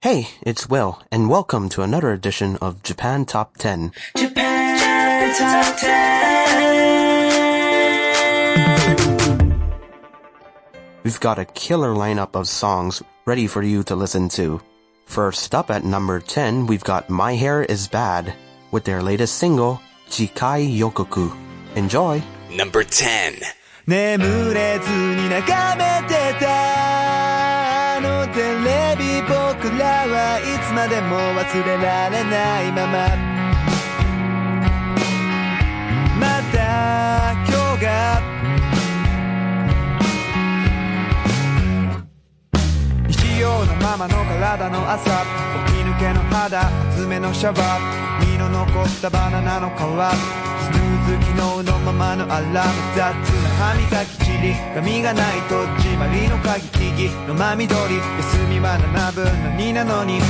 Hey, it's Will, and welcome to another edition of Japan Top 10. Japan Top 10! We've got a killer lineup of songs ready for you to listen to. First up at number 10, we've got My Hair is Bad with their latest single, Jikai Yokoku. Enjoy! Number 10. いつまでも忘れられないまま。また今日が。必要なままの体の朝。起き抜けの肌。厚めのシャワー。身の残ったバナナの皮。スヌー昨日のままのアラーム雑な歯磨きチリ髪がないとじまりの鍵利きのまみどり休みは7分の2なのに遊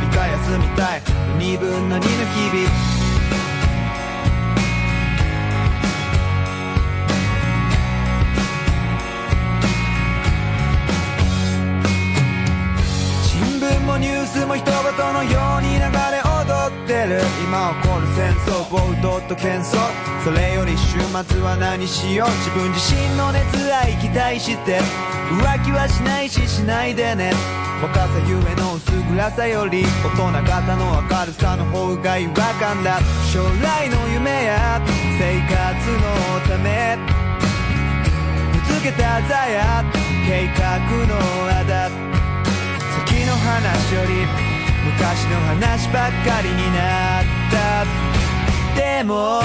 びか休みたいの2分の2の日々新聞もニュースも人事のように流れ踊ってる。今起こる戦争暴と喧騒それより週末は何しよう。自分自身の熱愛期待して。浮気はしないししないでね。若さゆえの薄暗さより大人型の明るさの方が違和感だ。将来の夢や生活のため。ぶつけた座や計画のあだ。先の話より昔の話ばっかりになった。でも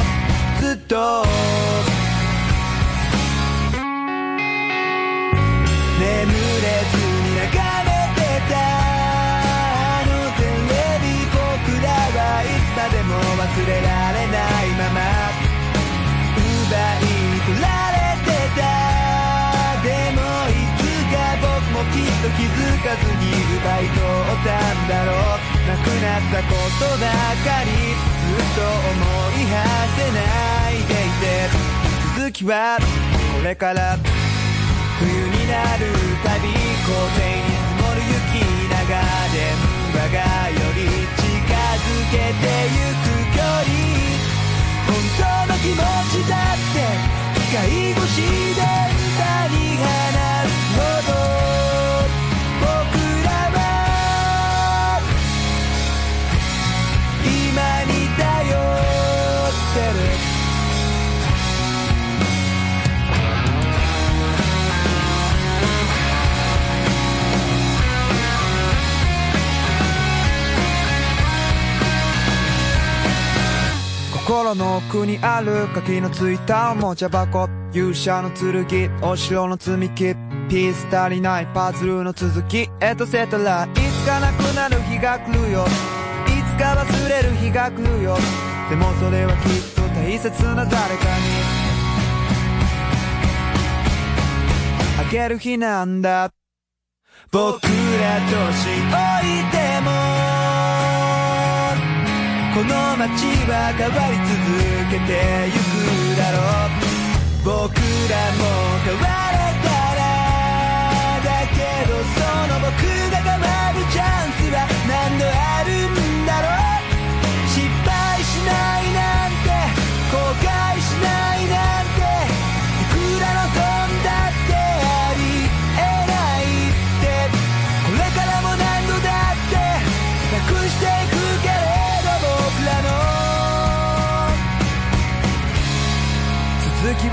ずっと。眠れずに眺めてた。あのテレビ僕らはいつまでも忘れられないまま。奪い取られてた。でもいつか僕もきっと気づかずに奪い取ったんだろう。なくなったことばかり。と思い馳せないでいて続きはこれから冬になるたび校庭に積もる雪長電話がより近づけてゆく距離本当の気持ちだって機械越しで歌に話すほど僕らは今に頼ってる心の奥にある鍵のついたおもちゃ箱勇者の剣お城の積み木ピース足りないパズルの続きエトセトラいつかなくなる日が来るよつか忘れる日が来るよ。でもそれはきっと大切な誰かに。あげる日なんだ。僕ら年老いても。この街は変わり続けてゆくだろう。僕らも変われたら。だけどその僕が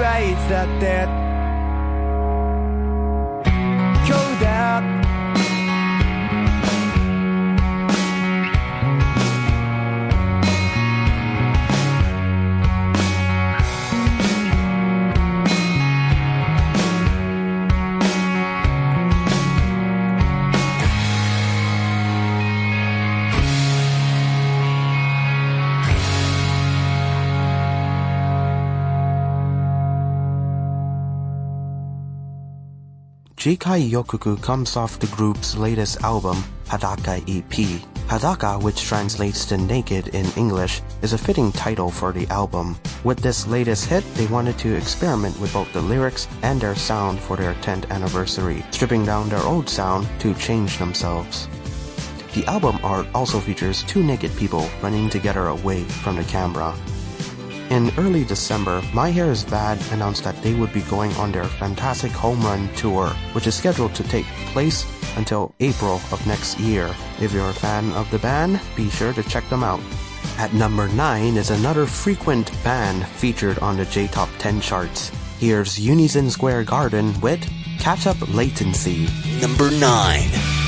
writes that death Jikai Yokoku comes off the group's latest album, Hadaka EP. Hadaka, which translates to naked in English, is a fitting title for the album. With this latest hit, they wanted to experiment with both the lyrics and their sound for their 10th anniversary, stripping down their old sound to change themselves. The album art also features two naked people running together away from the camera. In early December, My Hair is Bad announced that they would be going on their fantastic home run tour, which is scheduled to take place until April of next year. If you're a fan of the band, be sure to check them out. At number 9 is another frequent band featured on the J Top 10 charts. Here's Unison Square Garden with Catch Up Latency. Number 9.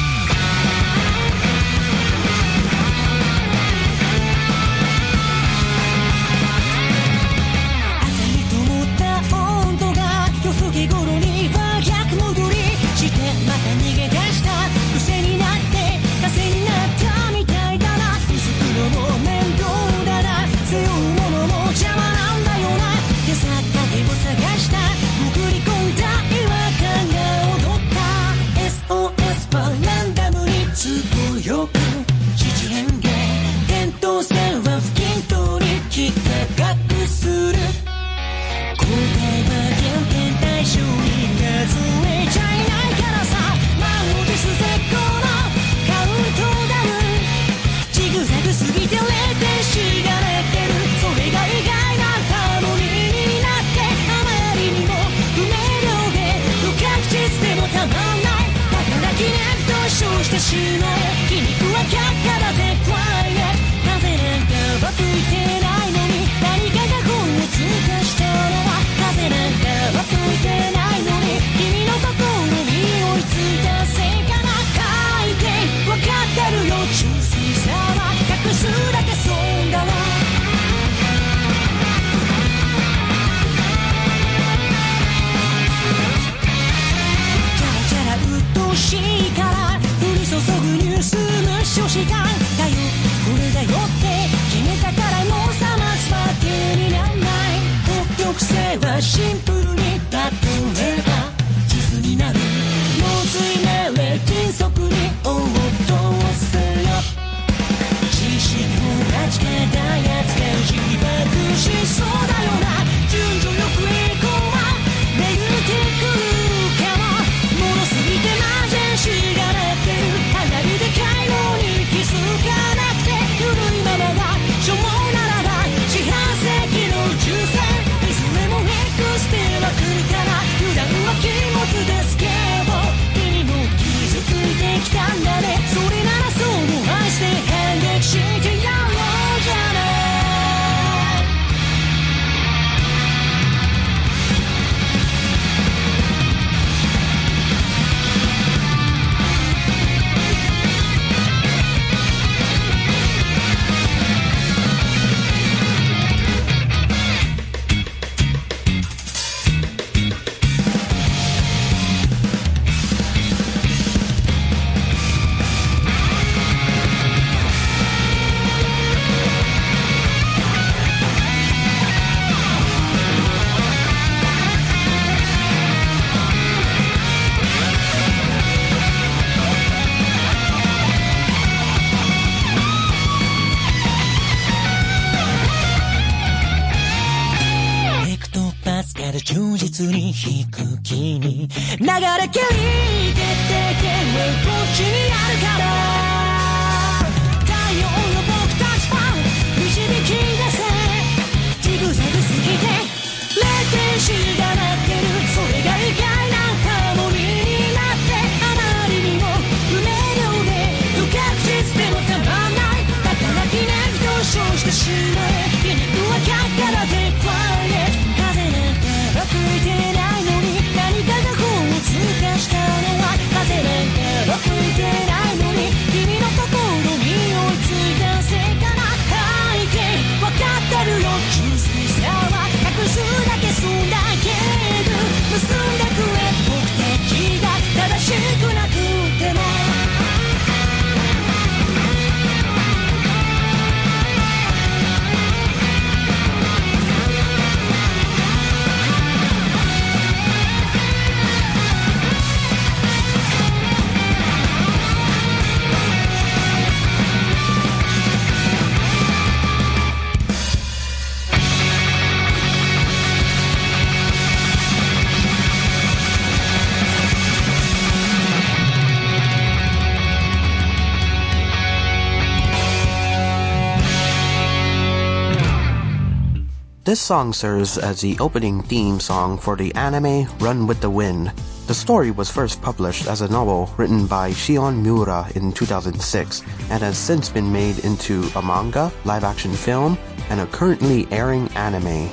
ずにく気に流れけり出てけ無こっちにあるから This song serves as the opening theme song for the anime Run with the Wind. The story was first published as a novel written by Shion Miura in 2006 and has since been made into a manga, live action film, and a currently airing anime.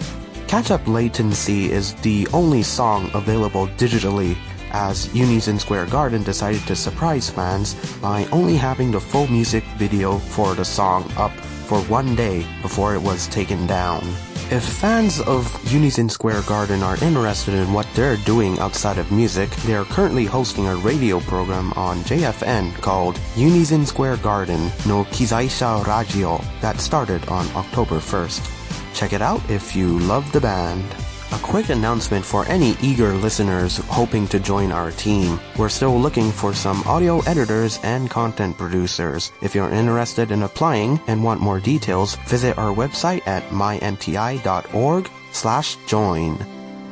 Catch Up Latency is the only song available digitally as Unison Square Garden decided to surprise fans by only having the full music video for the song up for one day before it was taken down. If fans of Unison Square Garden are interested in what they're doing outside of music, they are currently hosting a radio program on JFN called Unison Square Garden no Kizaisha Radio that started on October 1st. Check it out if you love the band. A quick announcement for any eager listeners hoping to join our team. We're still looking for some audio editors and content producers. If you're interested in applying and want more details, visit our website at mymti.org slash join.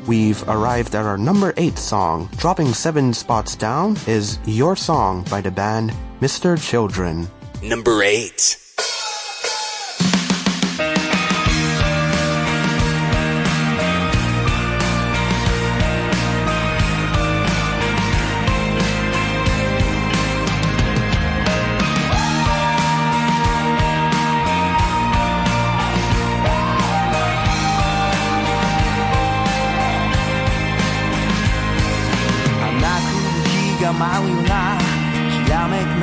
We've arrived at our number 8 song. Dropping 7 spots down is Your Song by the band Mr. Children. Number 8.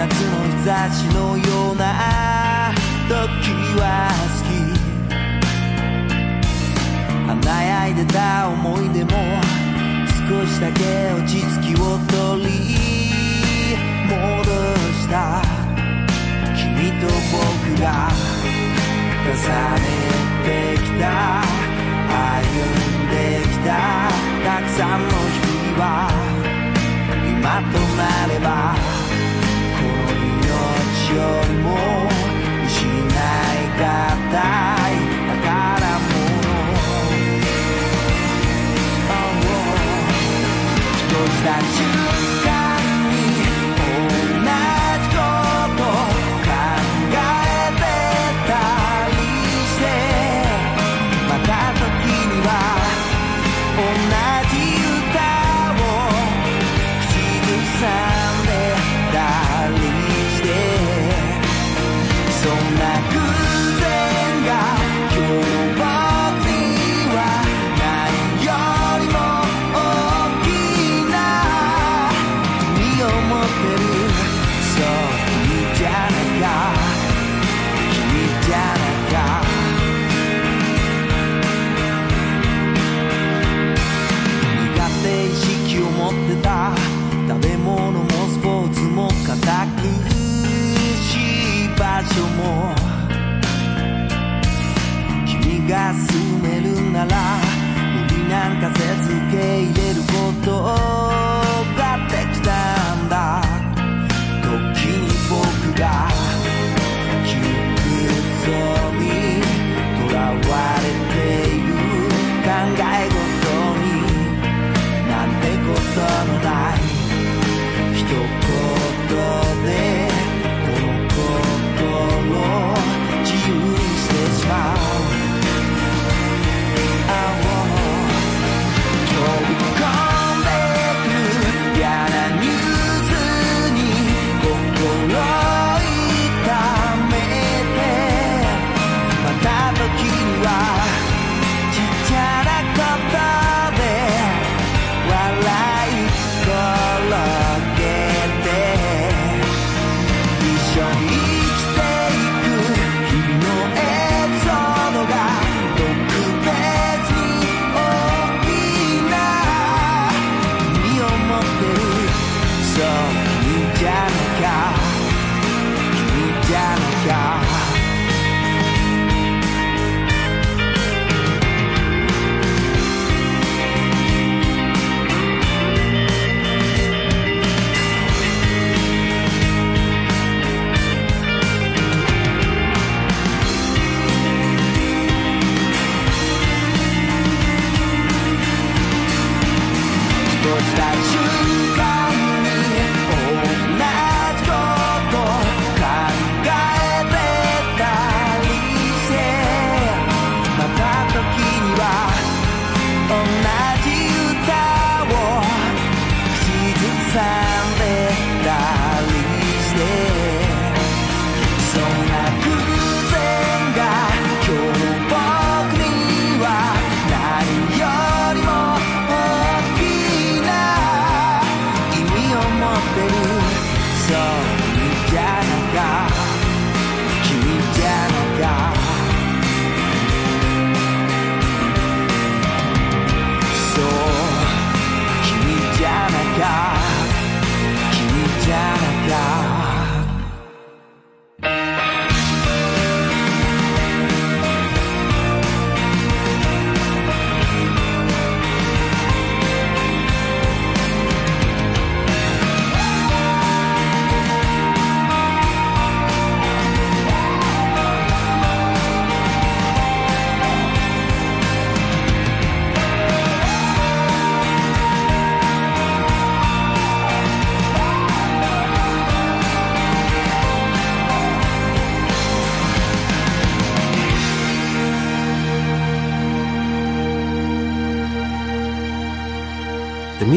夏の日差しのような時は好き。華やいでた思い出も少しだけ落ち着きを取り戻した。君と僕が重ねてきた。歩んできた。たくさんの日々は今となればりも失いがたい宝物 Oh ふとし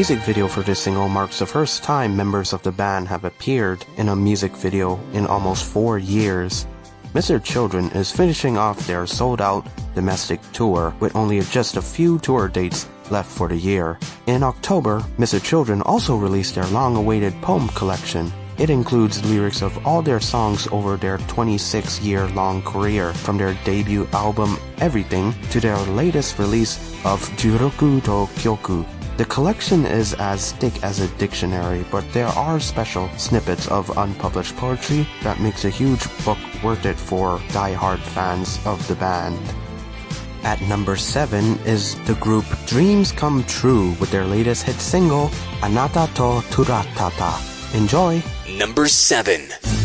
music video for this single marks the first time members of the band have appeared in a music video in almost four years. Mr. Children is finishing off their sold out domestic tour with only just a few tour dates left for the year. In October, Mr. Children also released their long awaited poem collection. It includes lyrics of all their songs over their 26 year long career, from their debut album Everything to their latest release of Juryoku to Kokyu. The collection is as thick as a dictionary, but there are special snippets of unpublished poetry that makes a huge book worth it for die-hard fans of the band. At number 7 is the group Dreams Come True with their latest hit single, Anata to Turatata. Enjoy! Number 7.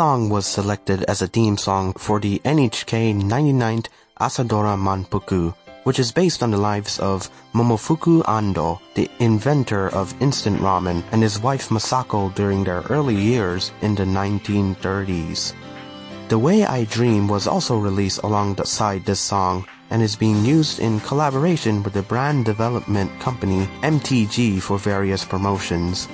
Song was selected as a theme song for the NHK 99th Asadora Manpuku, which is based on the lives of Momofuku Ando, the inventor of instant ramen, and his wife Masako during their early years in the 1930s. The Way I Dream was also released alongside this song and is being used in collaboration with the brand development company MTG for various promotions.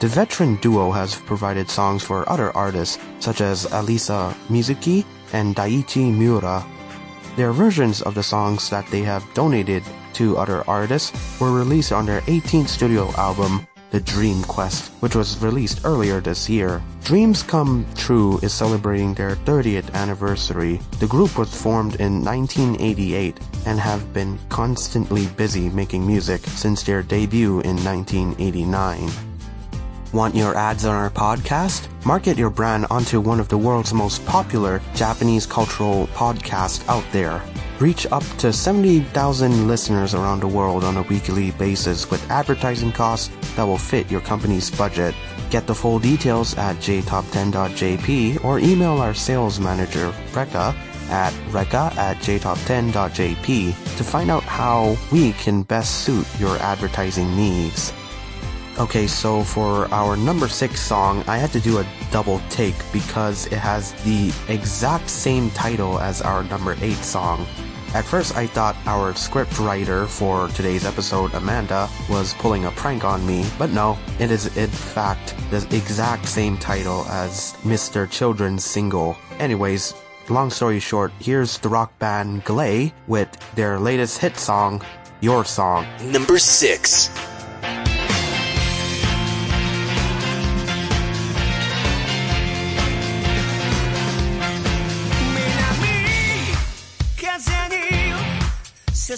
The veteran duo has provided songs for other artists such as Alisa Mizuki and Daichi Miura. Their versions of the songs that they have donated to other artists were released on their 18th studio album, The Dream Quest, which was released earlier this year. Dreams Come True is celebrating their 30th anniversary. The group was formed in 1988 and have been constantly busy making music since their debut in 1989. Want your ads on our podcast? Market your brand onto one of the world's most popular Japanese cultural podcasts out there. Reach up to 70,000 listeners around the world on a weekly basis with advertising costs that will fit your company's budget. Get the full details at jtop10.jp or email our sales manager, Rekka, at rekka at jtop10.jp to find out how we can best suit your advertising needs. Okay, so for our number six song, I had to do a double take because it has the exact same title as our number eight song. At first, I thought our script writer for today's episode, Amanda, was pulling a prank on me, but no, it is in fact the exact same title as Mr. Children's single. Anyways, long story short, here's the rock band Glay with their latest hit song, Your Song. Number 6.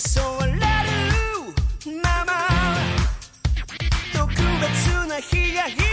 誘われるまま。特別な日が日。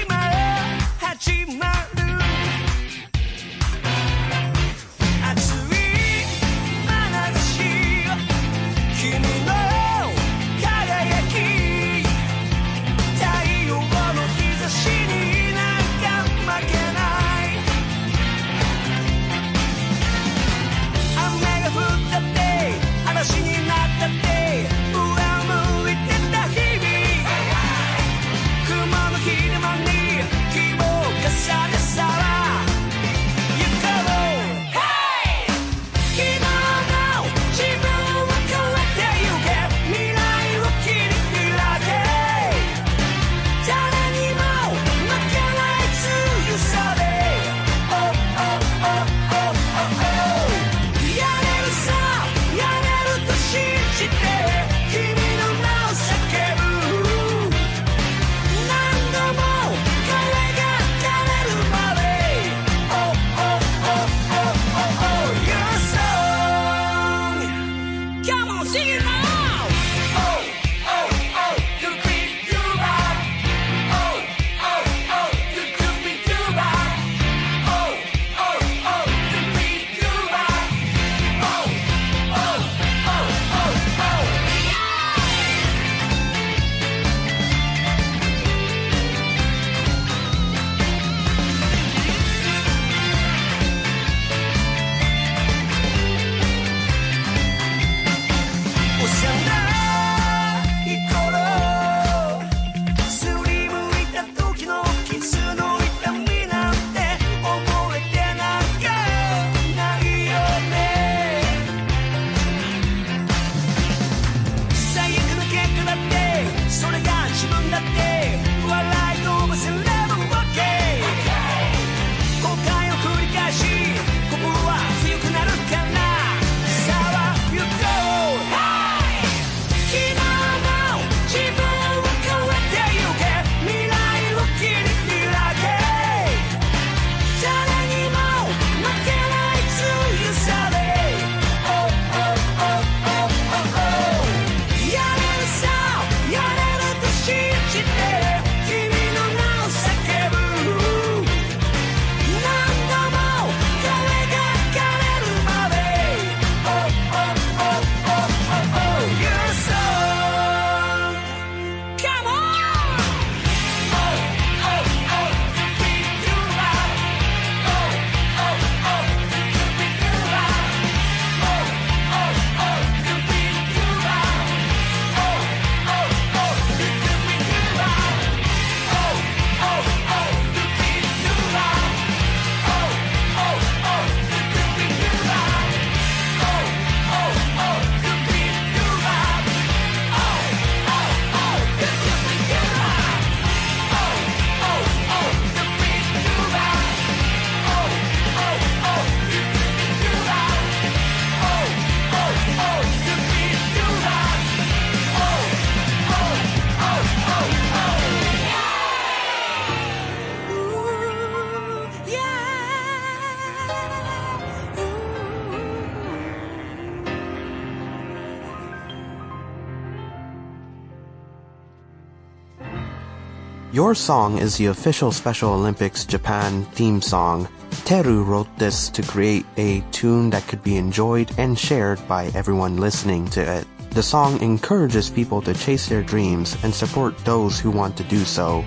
Your Song is the official Special Olympics Japan theme song. Teru wrote this to create a tune that could be enjoyed and shared by everyone listening to it. The song encourages people to chase their dreams and support those who want to do so.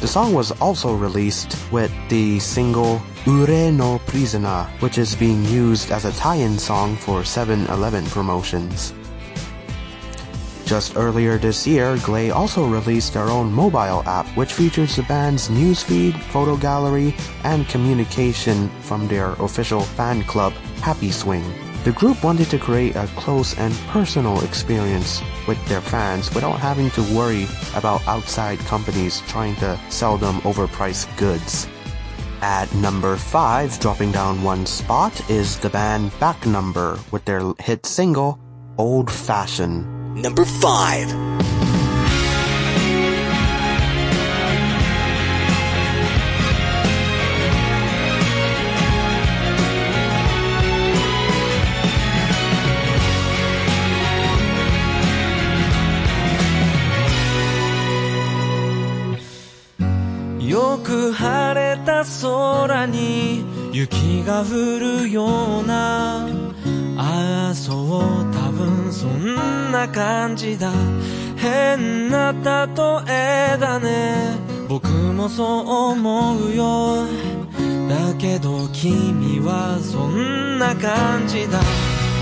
The song was also released with the single Urei no Prisoner, which is being used as a tie-in song for 7-Eleven promotions. Just earlier this year, Glay also released their own mobile app, which features the band's newsfeed, photo gallery, and communication from their official fan club, Happy Swing. The group wanted to create a close and personal experience with their fans without having to worry about outside companies trying to sell them overpriced goods. At number 5, dropping down one spot, is the band Back Number with their hit single, Old Fashioned. Number 5. よく晴れた空に雪が降るようなああそう多分そんな感じだ。変な例えだね。僕もそう思うよ。だけど君はそんな感じだ。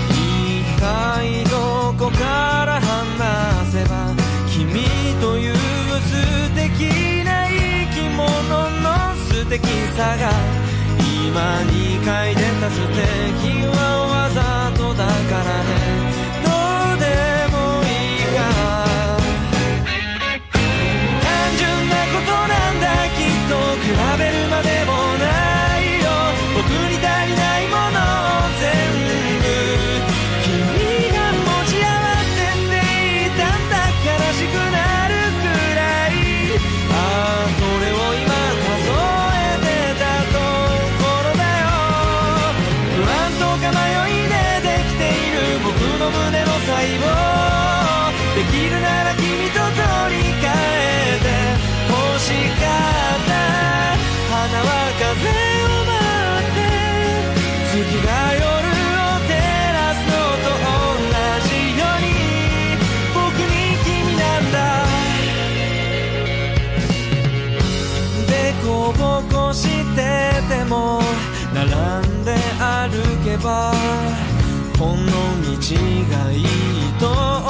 一体どこから話せば君という素敵な生き物の素敵さが今に書いてた素敵はわざとだから 並んで歩けばこの道がいいと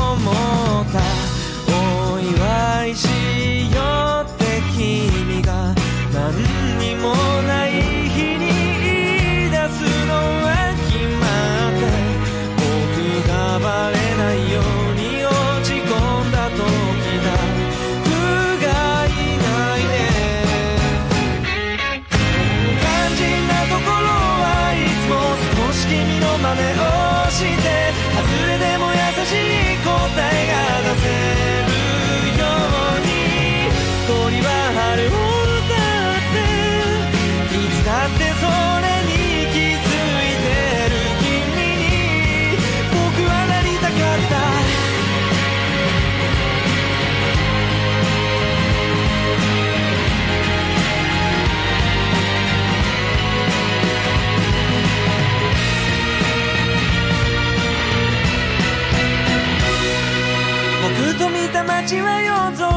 街は夜空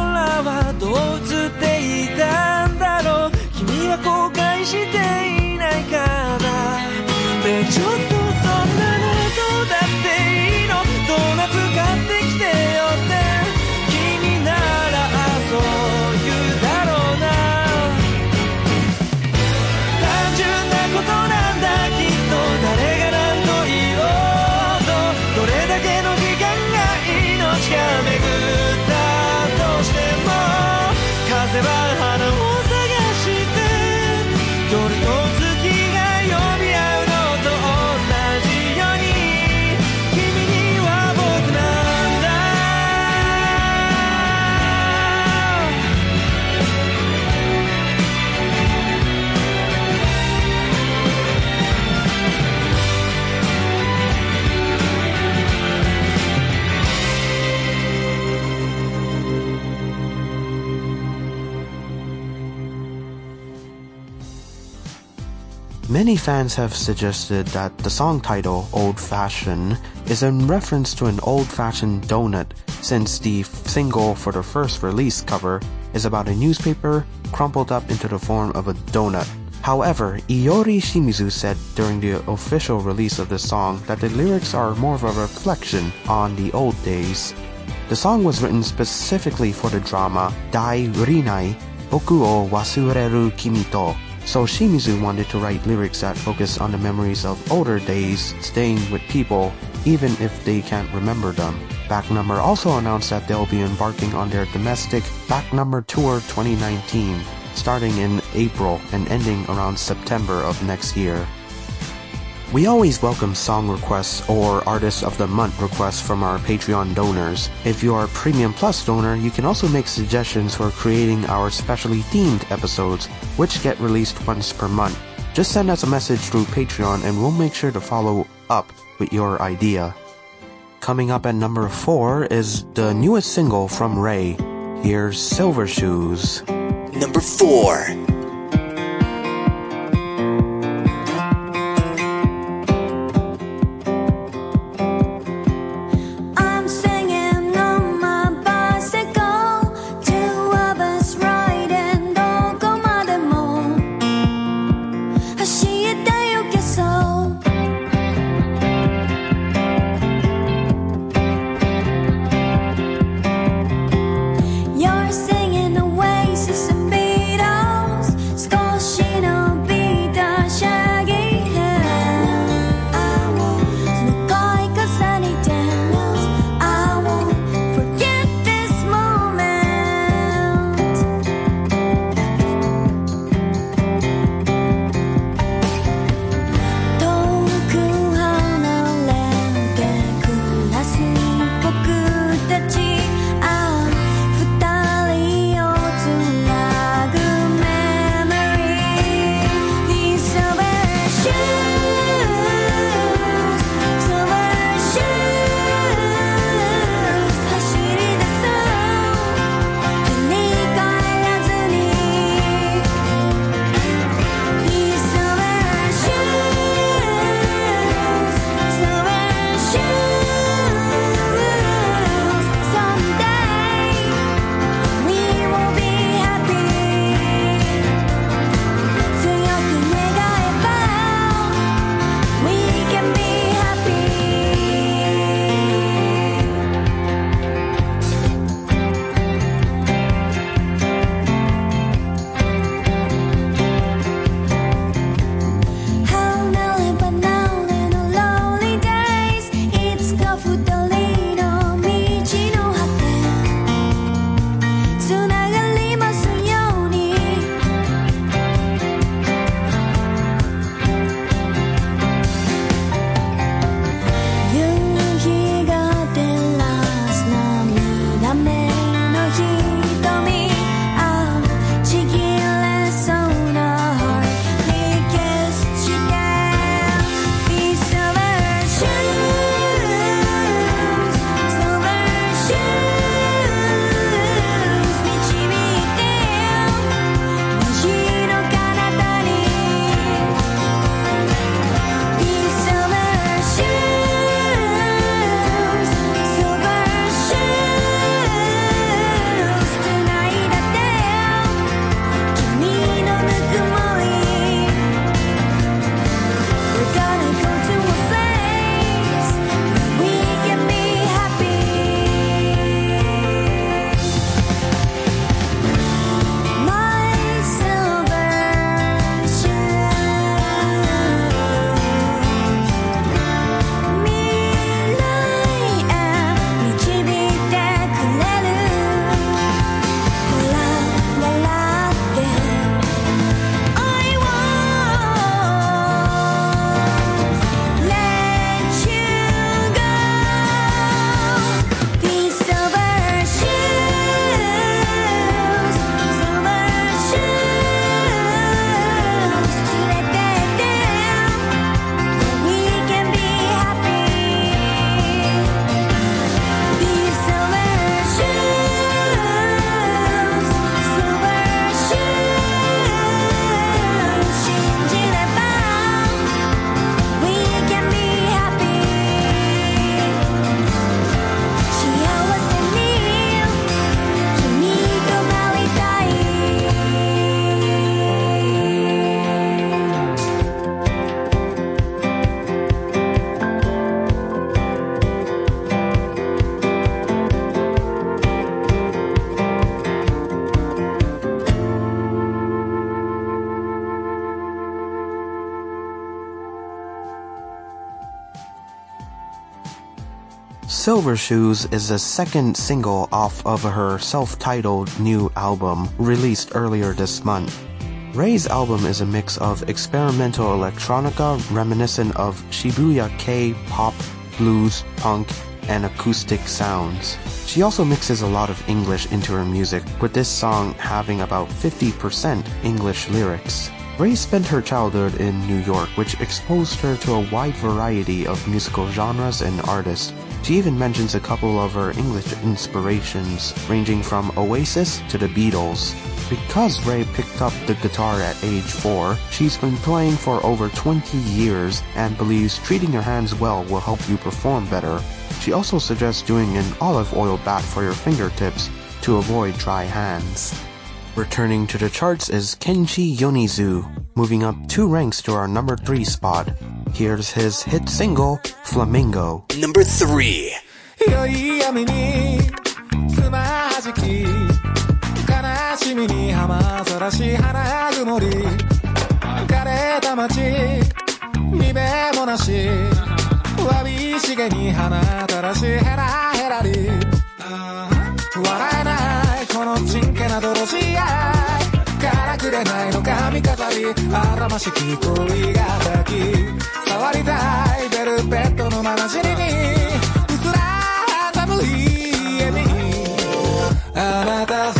はどう映っていたんだろう。君は後悔している Many fans have suggested that the song title, Old Fashioned, is in reference to an old fashioned donut, since the single for the first release cover is about a newspaper crumpled up into the form of a donut. However, Iyori Shimizu said during the official release of the song that the lyrics are more of a reflection on the old days. The song was written specifically for the drama Dai Renai Boku o Wasureru Kimi to So Shimizu wanted to write lyrics that focus on the memories of older days, staying with people, even if they can't remember them. Back Number also announced that they'll be embarking on their domestic Back Number Tour 2019, starting in April and ending around September of next year. We always welcome song requests or Artist of the Month requests from our Patreon donors. If you are a Premium Plus donor, you can also make suggestions for creating our specially themed episodes, which get released once per month. Just send us a message through Patreon and we'll make sure to follow up with your idea. Coming up at number 4 is the newest single from Rei. Here's Silver Shoes. Number 4. Silver Shoes is the second single off of her self-titled new album released earlier this month. Rei's album is a mix of experimental electronica reminiscent of Shibuya kei pop, blues, punk, and acoustic sounds. She also mixes a lot of English into her music, with this song having about 50% English lyrics. Rei spent her childhood in New York, which exposed her to a wide variety of musical genres and artists. She even mentions a couple of her English inspirations, ranging from Oasis to the Beatles. Because Rei picked up the guitar at age 4, she's been playing for over 20 years and believes treating your hands well will help you perform better. She also suggests doing an olive oil bath for your fingertips to avoid dry hands. Returning to the charts is Kenshi Yonezu, moving up two ranks to our number 3 spot. Here's his hit single, Flamingo. Number 3. 良くれないの髪飾りあらましき恋が抱き触りたいベルベットのまなじりにうすら寒い家にあなた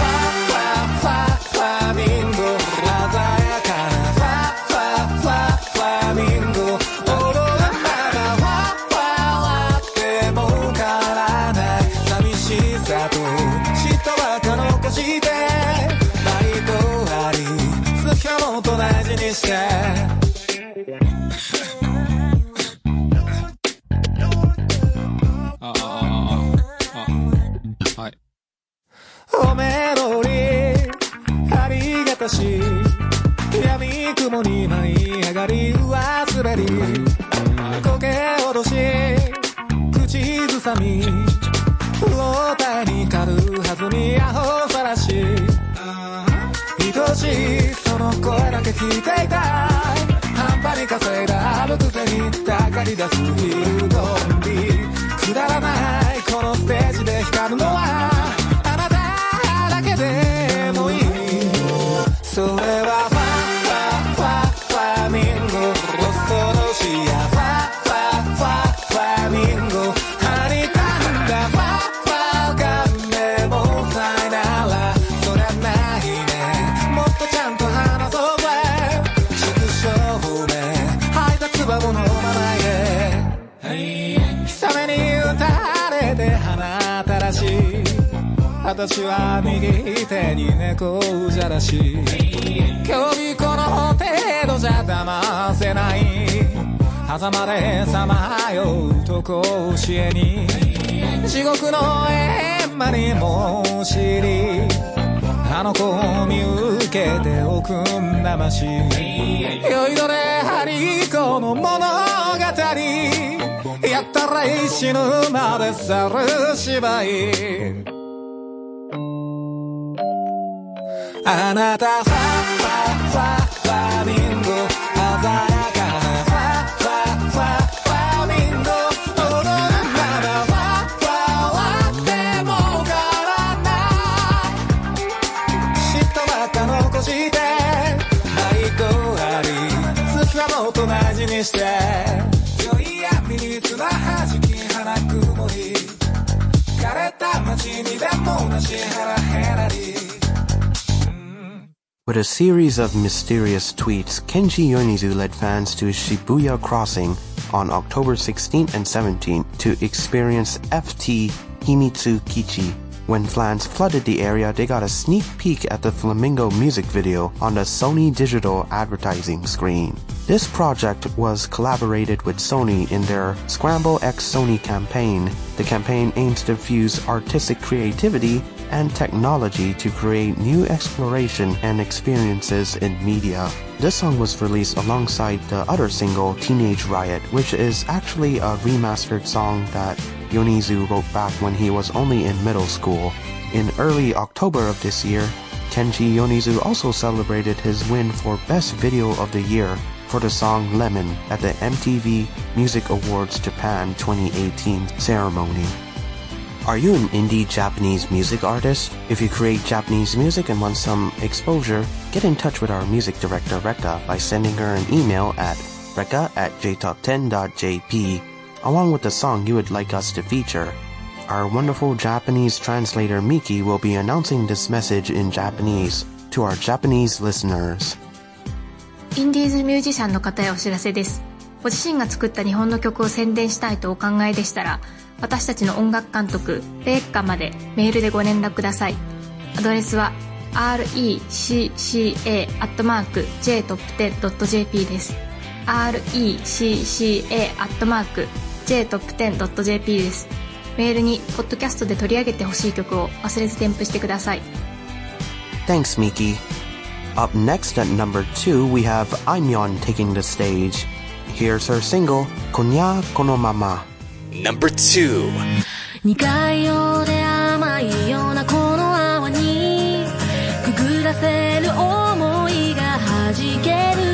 おめどり。ありがたし。闇雲に舞い上がり。上滑り。苔おどし。口ずさみ。ロータに軽はずみ。アホさらし。愛しいその声だけ聞いていた半端に稼いだあるくせにたかり出すヒルコンビくだらないこのステージで光るのは私は右手に猫じゃらし今日この程度じゃ騙せない。狭間でさまようと甲子園に地獄の閻魔にも知りあの子を見受けておくんなまし酔いどれハリコの物語。やったら死ぬまで去る芝居。あなたファファファファミンゴ鮮やかなファファファファミンゴ踊るならファファはでも変わらない嫉妬ばっか残して愛とあり好きはもっと大事にして良い闇につまはじき花曇り枯れた街にでもなしヘラヘラり With a series of mysterious tweets, Kenshi Yonezu led fans to Shibuya Crossing on October 16th and 17th to experience FT Himitsu Kichi. When fans flooded the area, they got a sneak peek at the Flamingo music video on the Sony digital advertising screen. This project was collaborated with Sony in their Scramble X Sony campaign. The campaign aims to fuse artistic creativity and technology to create new exploration and experiences in media. This song was released alongside the other single Teenage Riot, which is actually a remastered song that Yonezu wrote back when he was only in middle school. In early October of this year, Kenshi Yonezu also celebrated his win for Best Video of the Year for the song Lemon at the MTV Music Awards Japan 2018 ceremony. Are you an indie Japanese music artist? If you create Japanese music and want some exposure, get in touch with our music director Rekka by sending her an email at rekka at jtop10.jp along with the song you would like us to feature. Our wonderful Japanese translator Miki will be announcing this message in Japanese to our Japanese listeners. インディーズミュージシャンの方へお知らせです。ご自身が作った日本の曲を宣伝したいとお考えでしたら、私たちの音楽監督レイッカまでメールでご連絡くださいアドレスは recca.jtop10.jp です recca.jtop10.jp ですメールにポッドキャストで取り上げてほしい曲を忘れず添付してください Thanks, Miki. Up next at number two, we have Imyon taking the stage. Here's her single, Konya Konomama. Number 2苦いようで甘いようなこの泡にくぐらせる思いがはじける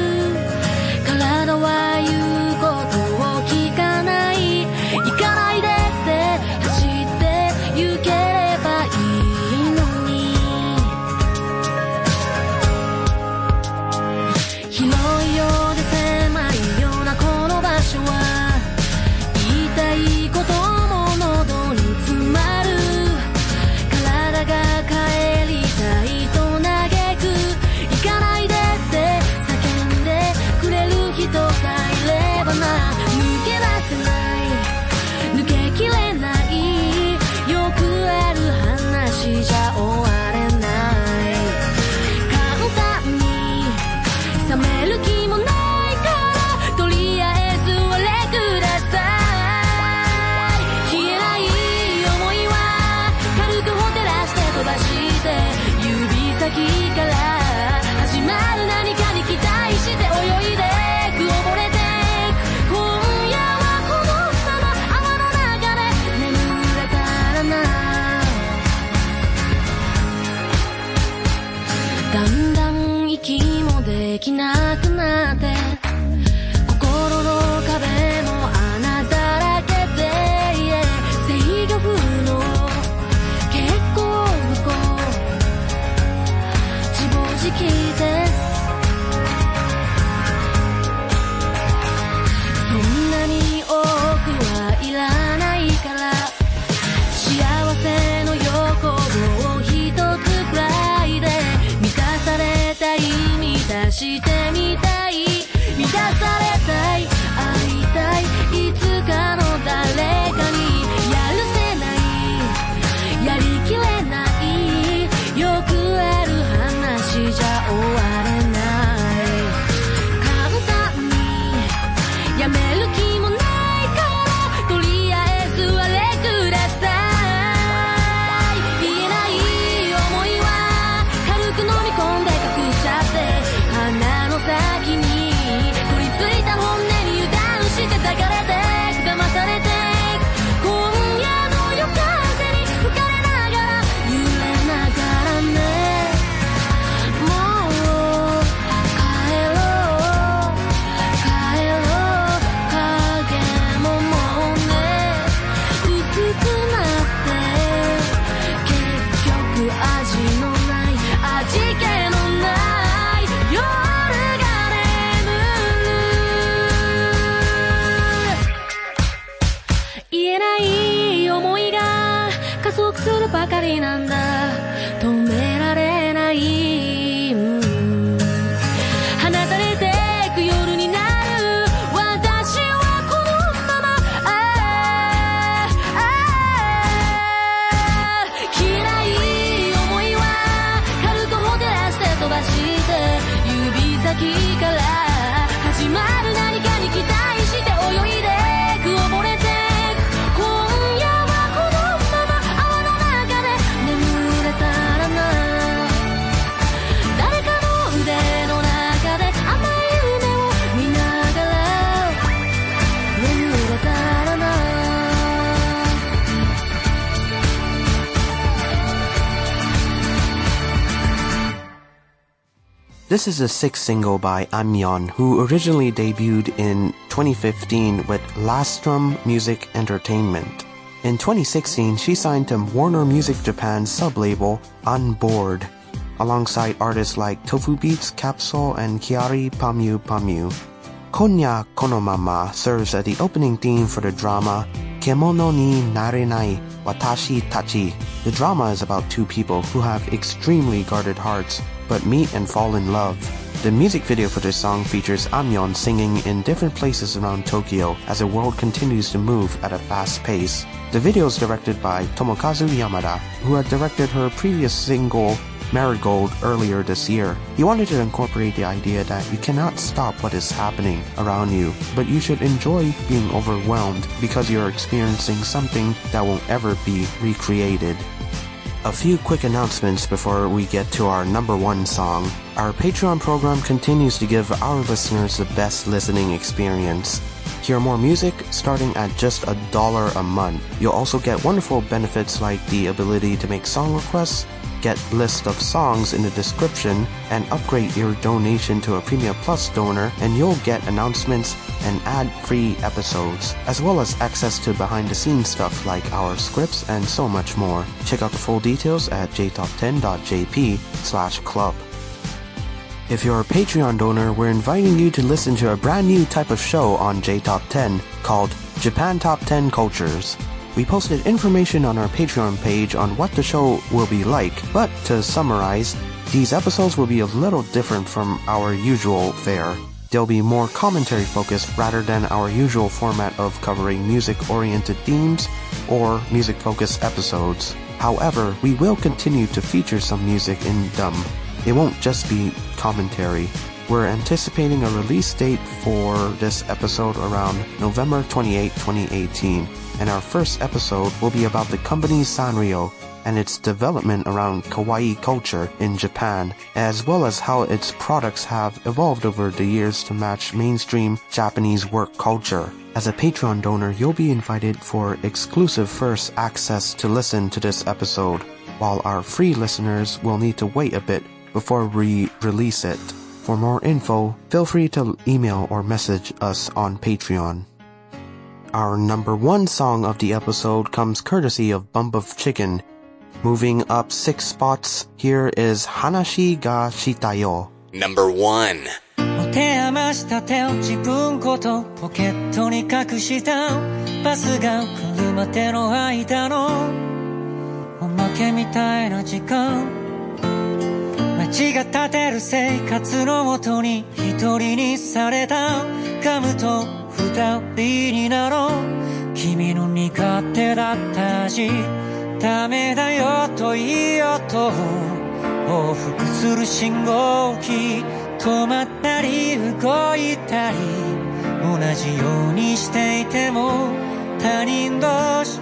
だんだん息もできなくなって This is a sixth single by Aimyon, who originally debuted in 2015 with Lastrum Music Entertainment. In 2016, she signed to Warner Music Japan's sublabel unBORDE, alongside artists like tofubeats, Capsule, and Kyary Pamyu Pamyu. Konya Konomama serves as the opening theme for the drama Kemono ni Narenai Watashi Tachi. The drama is about two people who have extremely guarded hearts but meet and fall in love. The music video for this song features Aimyon singing in different places around Tokyo as the world continues to move at a fast pace. The video is directed by Tomokazu Yamada, who had directed her previous single Marigold earlier this year. He wanted to incorporate the idea that you cannot stop what is happening around you, but you should enjoy being overwhelmed because you're experiencing something that won't ever be recreated. A few quick announcements before we get to our number one song. Our Patreon program continues to give our listeners the best listening experience. Hear more music starting at just a dollar a month. You'll also get wonderful benefits like the ability to make song requests, get list of songs in the description, and upgrade your donation to a Premium Plus donor, and you'll get announcements and ad-free episodes, as well as access to behind-the-scenes stuff like our scripts and so much more. Check out the full details at jtop10.jp slash club. If you're a Patreon donor, we're inviting you to listen to a brand new type of show on JTop 10 called Japan Top 10 Cultures. We posted information on our Patreon page on what the show will be like, but to summarize, these episodes will be a little different from our usual fare. They'll be more commentary focused rather than our usual format of covering music oriented themes or music focused episodes. However, we will continue to feature some music in them. It won't just be commentary. We're anticipating a release date for this episode around November 28, 2018, and our first episode will be about the company Sanrio and its development around kawaii culture in Japan, as well as how its products have evolved over the years to match mainstream Japanese work culture. As a Patreon donor, you'll be invited for exclusive first access to listen to this episode, while our free listeners will need to wait a bit before we release it. For more info, feel free to email or message us on Patreon. Our number one song of the episode comes courtesy of Bump of Chicken. Moving up six spots, here is Hanashi ga Shitayo. Number one. 持て余した手を自分ごとポケットに隠したバスが来るまでの間のおまけみたいな時間 街が立てる生活のもとに一人にされたガムと二人になろう君の苦手だった味ダメだよといいよと往復する信号機止まったり動いたり同じようにしていても他人同士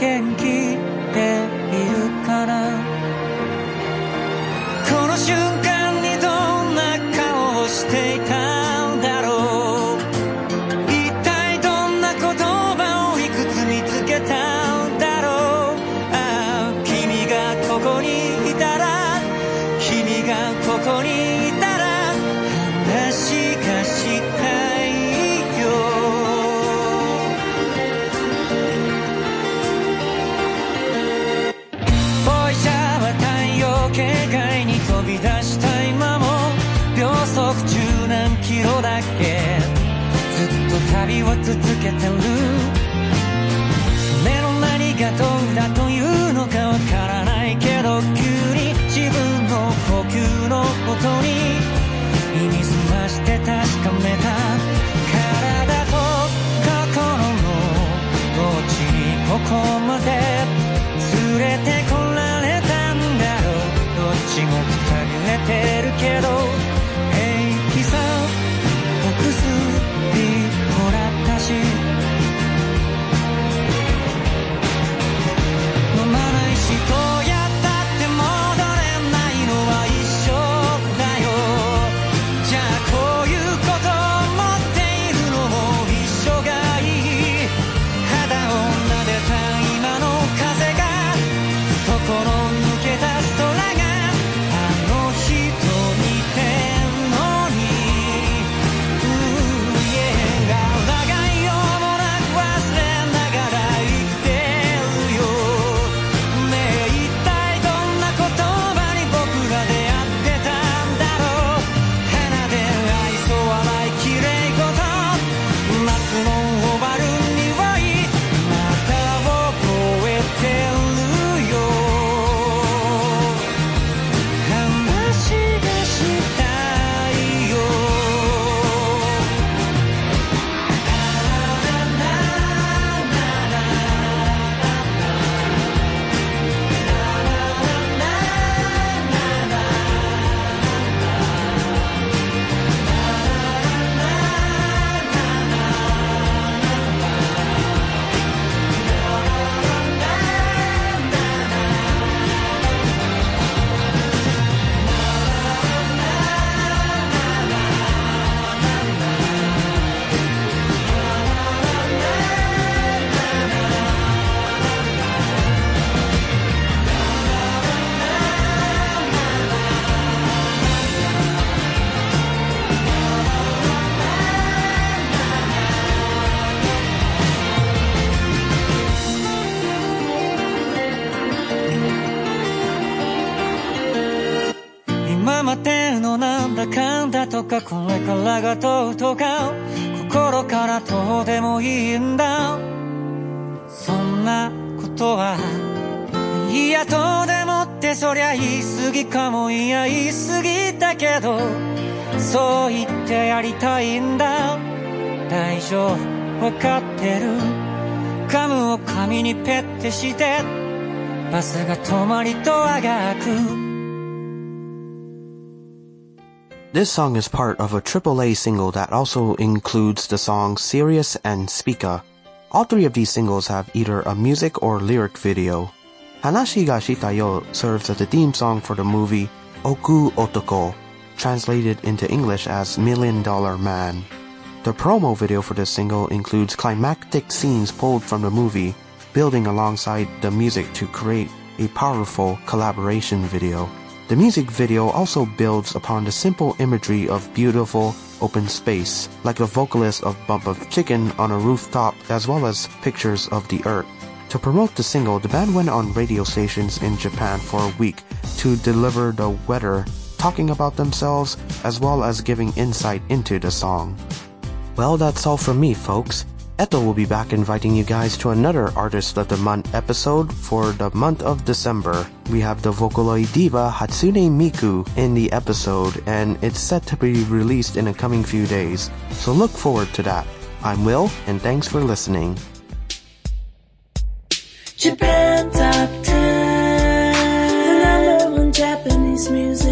元気でいるかな？この瞬間にどんな顔をしていたそれの何がどうだというのかわからないけど急に自分の呼吸の音に耳すまして確かめた。体と心のどっちにここまで連れてこられたんだろうどっちもくたびれてるけどかこれからがどうとか心からどうでもいいんだ。そんなことはいやどうでもってそりゃ言い過ぎかもいや言い過ぎだけどそう言ってやりたいんだ。大丈夫わかってる。ガムを紙にペッてしてバスが止まりとあが開く。This song is part of a AAA single that also includes the songs Sirius and Spica. All three of these singles have either a music or lyric video. Hanashi ga Shitayo serves as the theme song for the movie Oku Otoko, translated into English as Million Dollar Man. The promo video for this single includes climactic scenes pulled from the movie, building alongside the music to create a powerful collaboration video. The music video also builds upon the simple imagery of beautiful open space, like the vocalist of Bump of Chicken on a rooftop, as well as pictures of the earth. To promote the single, the band went on radio stations in Japan for a week to deliver the weather, talking about themselves, as well as giving insight into the song. Well, that's all from me, folks. Eto will be back inviting you guys to another Artist of the Month episode for the month of December. We have the Vocaloid diva Hatsune Miku in the episode, and it's set to be released in the coming few days. So look forward to that. I'm Will, and thanks for listening. Japan Top 10, the number one Japanese music